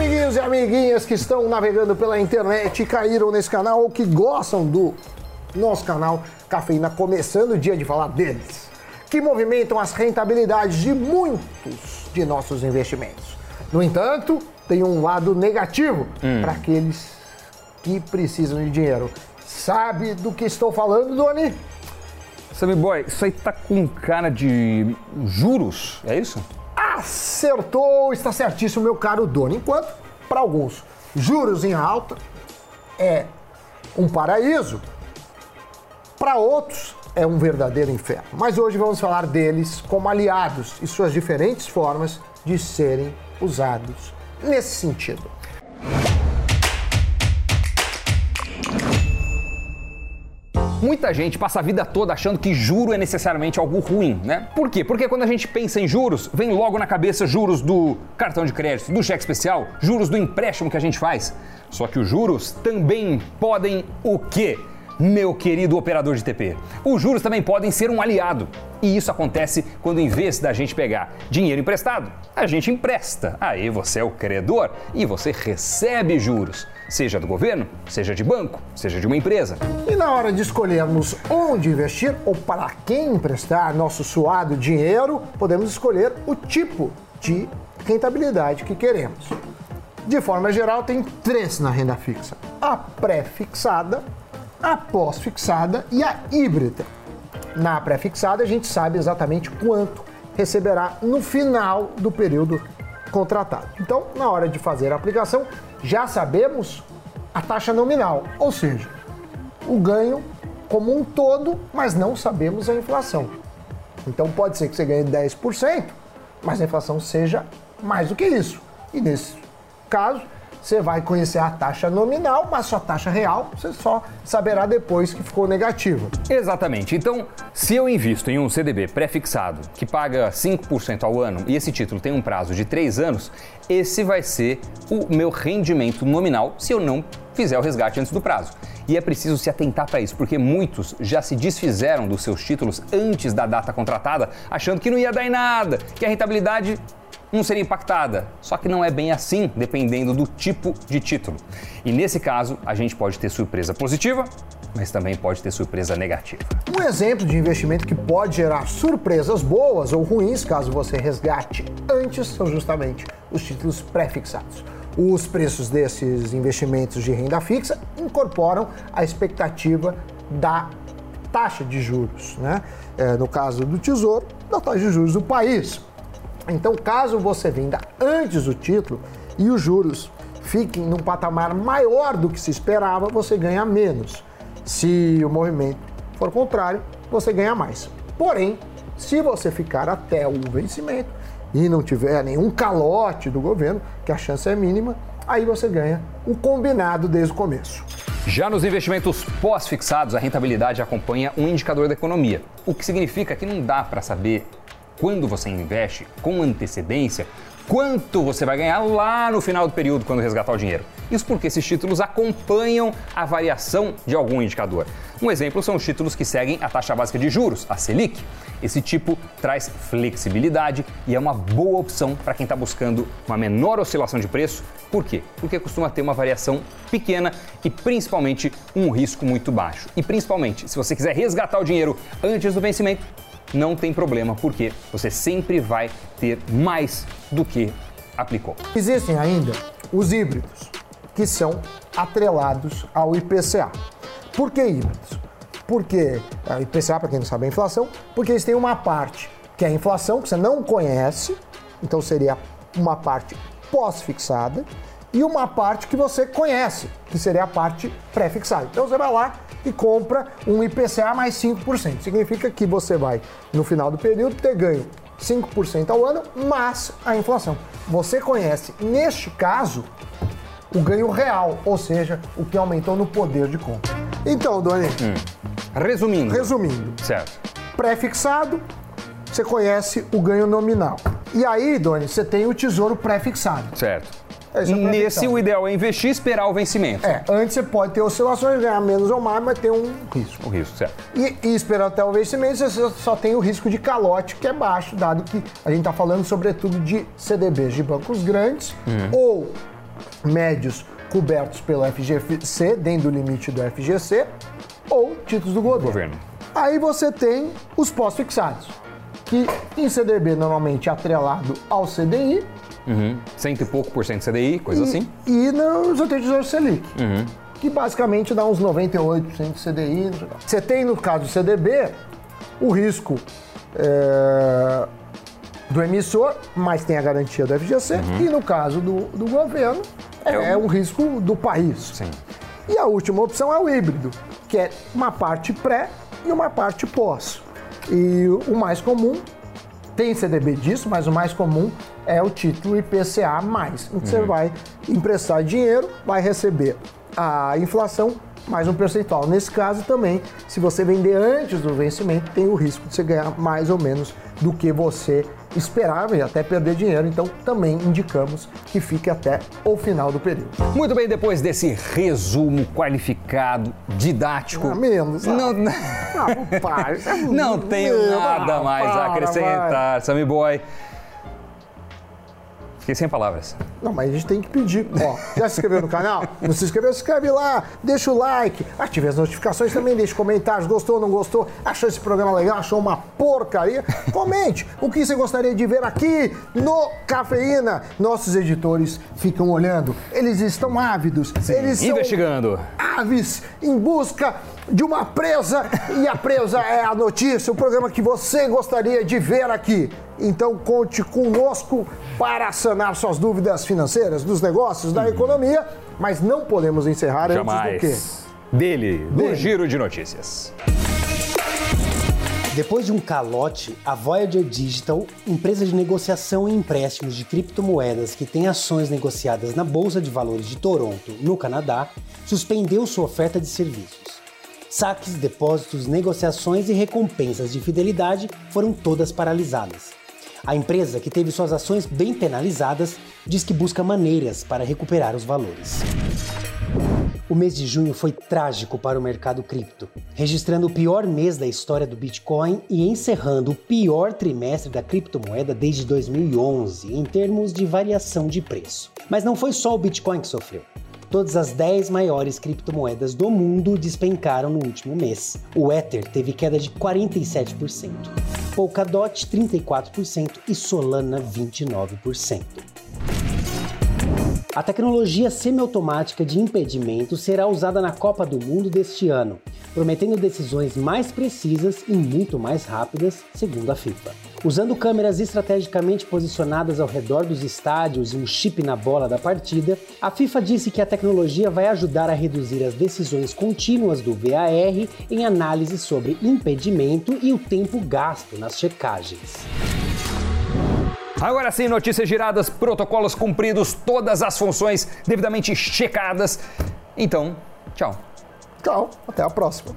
amiguinhos e amiguinhas que estão navegando pela internet e caíram nesse canal ou que gostam do nosso canal Cafeína, começando o dia de falar deles, que movimentam as rentabilidades de muitos de nossos investimentos. No entanto, tem um lado negativo para aqueles que precisam de dinheiro. Sabe do que estou falando, Doni? Sammy Boy, isso aí tá com cara de juros, é isso? Acertou, está certíssimo, meu caro Doni. Enquanto, para alguns, juros em alta é um paraíso, para outros é um verdadeiro inferno. Mas hoje vamos falar deles como aliados e suas diferentes formas de serem usados nesse sentido. Muita gente passa a vida toda achando que juro é necessariamente algo ruim, né? Por quê? Porque quando a gente pensa em juros, vem logo na cabeça juros do cartão de crédito, do cheque especial, juros do empréstimo que a gente faz. Só que os juros também podem o quê? Meu querido operador de TP, os juros também podem ser um aliado. E isso acontece quando, em vez da gente pegar dinheiro emprestado, a gente empresta. Aí você é o credor e você recebe juros, seja do governo, seja de banco, seja de uma empresa. E na hora de escolhermos onde investir ou para quem emprestar nosso suado dinheiro, podemos escolher o tipo de rentabilidade que queremos. De forma geral, tem três na renda fixa: a pré-fixada, a pós-fixada e a híbrida. Na pré-fixada, a gente sabe exatamente quanto receberá no final do período contratado. Então, na hora de fazer a aplicação, já sabemos a taxa nominal, ou seja, o ganho como um todo, mas não sabemos a inflação. Então, pode ser que você ganhe 10%, mas a inflação seja mais do que isso. E nesse caso, você vai conhecer a taxa nominal, mas sua taxa real você só saberá depois que ficou negativa. Exatamente. Então, se eu invisto em um CDB pré-fixado que paga 5% ao ano e esse título tem um prazo de 3 anos, esse vai ser o meu rendimento nominal se eu não fizer o resgate antes do prazo. E é preciso se atentar para isso, porque muitos já se desfizeram dos seus títulos antes da data contratada, achando que não ia dar em nada, que a rentabilidade não seria impactada. Só que não é bem assim, dependendo do tipo de título. E nesse caso, a gente pode ter surpresa positiva, mas também pode ter surpresa negativa. Um exemplo de investimento que pode gerar surpresas boas ou ruins, caso você resgate antes, são justamente os títulos pré-fixados. Os preços desses investimentos de renda fixa incorporam a expectativa da taxa de juros, né? É, no caso do Tesouro, da taxa de juros do país. Então, caso você venda antes do título e os juros fiquem num patamar maior do que se esperava, você ganha menos. Se o movimento for contrário, você ganha mais. Porém, se você ficar até o vencimento e não tiver nenhum calote do governo, que a chance é mínima, aí você ganha o combinado desde o começo. Já nos investimentos pós-fixados, a rentabilidade acompanha um indicador da economia, o que significa que não dá para saber quando você investe com antecedência quanto você vai ganhar lá no final do período quando resgatar o dinheiro. Isso porque esses títulos acompanham a variação de algum indicador. Um exemplo são os títulos que seguem a taxa básica de juros, a Selic. Esse tipo traz flexibilidade e é uma boa opção para quem está buscando uma menor oscilação de preço. Por quê? Porque costuma ter uma variação pequena e principalmente um risco muito baixo. E principalmente, se você quiser resgatar o dinheiro antes do vencimento, não tem problema, porque você sempre vai ter mais do que aplicou. Existem ainda os híbridos, que são atrelados ao IPCA. Por que híbridos? Porque a IPCA, para quem não sabe, é inflação, porque eles têm uma parte que é a inflação, que você não conhece, então seria uma parte pós-fixada, e uma parte que você conhece, que seria a parte pré-fixada. Então você vai lá e compra um IPCA mais 5%. Significa que você vai, no final do período, ter ganho 5% ao ano, mais a inflação. Você conhece, neste caso, o ganho real, ou seja, o que aumentou no poder de compra. Então, Doni, Resumindo. resumindo, Certo. pré-fixado, você conhece o ganho nominal. E aí, Doni, você tem o tesouro pré-fixado. Certo. É o Nesse, o ideal é investir e esperar o vencimento. É, antes você pode ter oscilações, ganhar menos ou mais, mas ter um risco. O risco, certo. E, e esperando até o vencimento, você só- só tem o risco de calote, que é baixo, dado que a gente está falando sobretudo de CDBs de bancos grandes ou médios cobertos pelo FGC, dentro do limite do FGC, ou títulos do governo. Governo. Aí você tem os pós-fixados, que em CDB normalmente é atrelado ao CDI Uhum. Cento e pouco por cento CDI, coisa e, assim. e nos tesouro Selic, que basicamente dá uns 98% de CDI. Você tem, no caso do CDB, o risco é, do emissor, mas tem a garantia do FGC, e no caso do, do governo, é, É o- o risco do país. Sim. E a última opção é o híbrido, que é uma parte pré e uma parte pós. E o mais comum, tem CDB disso, mas o mais comum é o título IPCA+. Em que você vai emprestar dinheiro, vai receber a inflação mais um percentual. Nesse caso também, se você vender antes do vencimento, tem o risco de você ganhar mais ou menos do que você esperava e até perder dinheiro. Então também indicamos que fique até o final do período. Muito bem, depois desse resumo qualificado, didático. Ah, menos. ah. Não, Ah, pai, isso é não muito- tenho nada mais a acrescentar, Sammy Boy. Fiquei sem palavras. Não, mas a gente tem que pedir. Ó, já se inscreveu no canal? Não se inscreveu? Se inscreve lá, deixa o like, ative as notificações também, deixe comentários, gostou, não gostou, achou esse programa legal, achou uma porcaria? Comente o que você gostaria de ver aqui no Cafeína. Nossos editores ficam olhando, eles estão ávidos, eles são Investigando. aves em busca de uma presa e a presa é a notícia, o programa que você gostaria de ver aqui. Então conte conosco para sanar suas dúvidas financeiras, dos negócios, da economia, mas não podemos encerrar antes do quê? Jamais. Dele, do Dele. Giro de Notícias. Depois de um calote, a Voyager Digital, empresa de negociação e empréstimos de criptomoedas que tem ações negociadas na Bolsa de Valores de Toronto, no Canadá, suspendeu sua oferta de serviços. Saques, depósitos, negociações e recompensas de fidelidade foram todas paralisadas. A empresa, que teve suas ações bem penalizadas, diz que busca maneiras para recuperar os valores. O mês de junho foi trágico para o mercado cripto, registrando o pior mês da história do Bitcoin e encerrando o pior trimestre da criptomoeda desde 2011 em termos de variação de preço. Mas não foi só o Bitcoin que sofreu. Todas as 10 maiores criptomoedas do mundo despencaram no último mês. O Ether teve queda de 47%, Polkadot 34% e Solana 29%. A tecnologia semiautomática de impedimento será usada na Copa do Mundo deste ano, prometendo decisões mais precisas e muito mais rápidas, segundo a FIFA. Usando câmeras estrategicamente posicionadas ao redor dos estádios e um chip na bola da partida, a FIFA disse que a tecnologia vai ajudar a reduzir as decisões contínuas do VAR em análise sobre impedimento e o tempo gasto nas checagens. Agora sim, notícias giradas, protocolos cumpridos, todas as funções devidamente checadas. Então, tchau. Tchau, até a próxima.